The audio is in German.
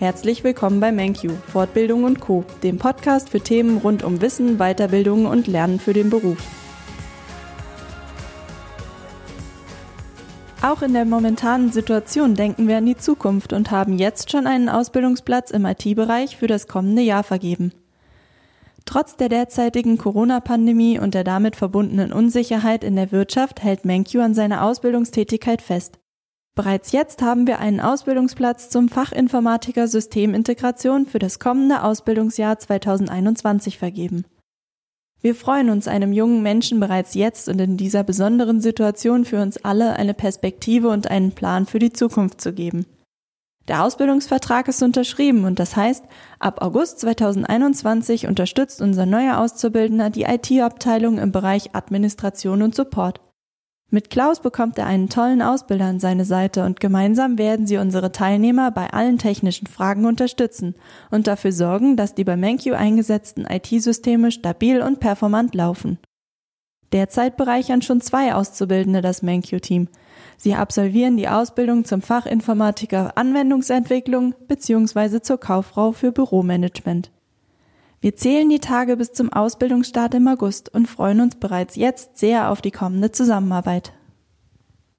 Herzlich willkommen bei MenQ, Fortbildung und Co., dem Podcast für Themen rund um Wissen, Weiterbildung und Lernen für den Beruf. Auch in der momentanen Situation denken wir an die Zukunft und haben jetzt schon einen Ausbildungsplatz im IT-Bereich für das kommende Jahr vergeben. Trotz der derzeitigen Corona-Pandemie und der damit verbundenen Unsicherheit in der Wirtschaft hält MenQ an seiner Ausbildungstätigkeit fest. Bereits jetzt haben wir einen Ausbildungsplatz zum Fachinformatiker Systemintegration für das kommende Ausbildungsjahr 2021 vergeben. Wir freuen uns, einem jungen Menschen bereits jetzt und in dieser besonderen Situation für uns alle eine Perspektive und einen Plan für die Zukunft zu geben. Der Ausbildungsvertrag ist unterschrieben und das heißt, ab August 2021 unterstützt unser neuer Auszubildender die IT-Abteilung im Bereich Administration und Support. Mit Klaus bekommt er einen tollen Ausbilder an seine Seite und gemeinsam werden sie unsere Teilnehmer bei allen technischen Fragen unterstützen und dafür sorgen, dass die bei MenQ eingesetzten IT-Systeme stabil und performant laufen. Derzeit bereichern schon zwei Auszubildende das MenQ-Team. Sie absolvieren die Ausbildung zum Fachinformatiker Anwendungsentwicklung bzw. zur Kauffrau für Büromanagement. Wir zählen die Tage bis zum Ausbildungsstart im August und freuen uns bereits jetzt sehr auf die kommende Zusammenarbeit.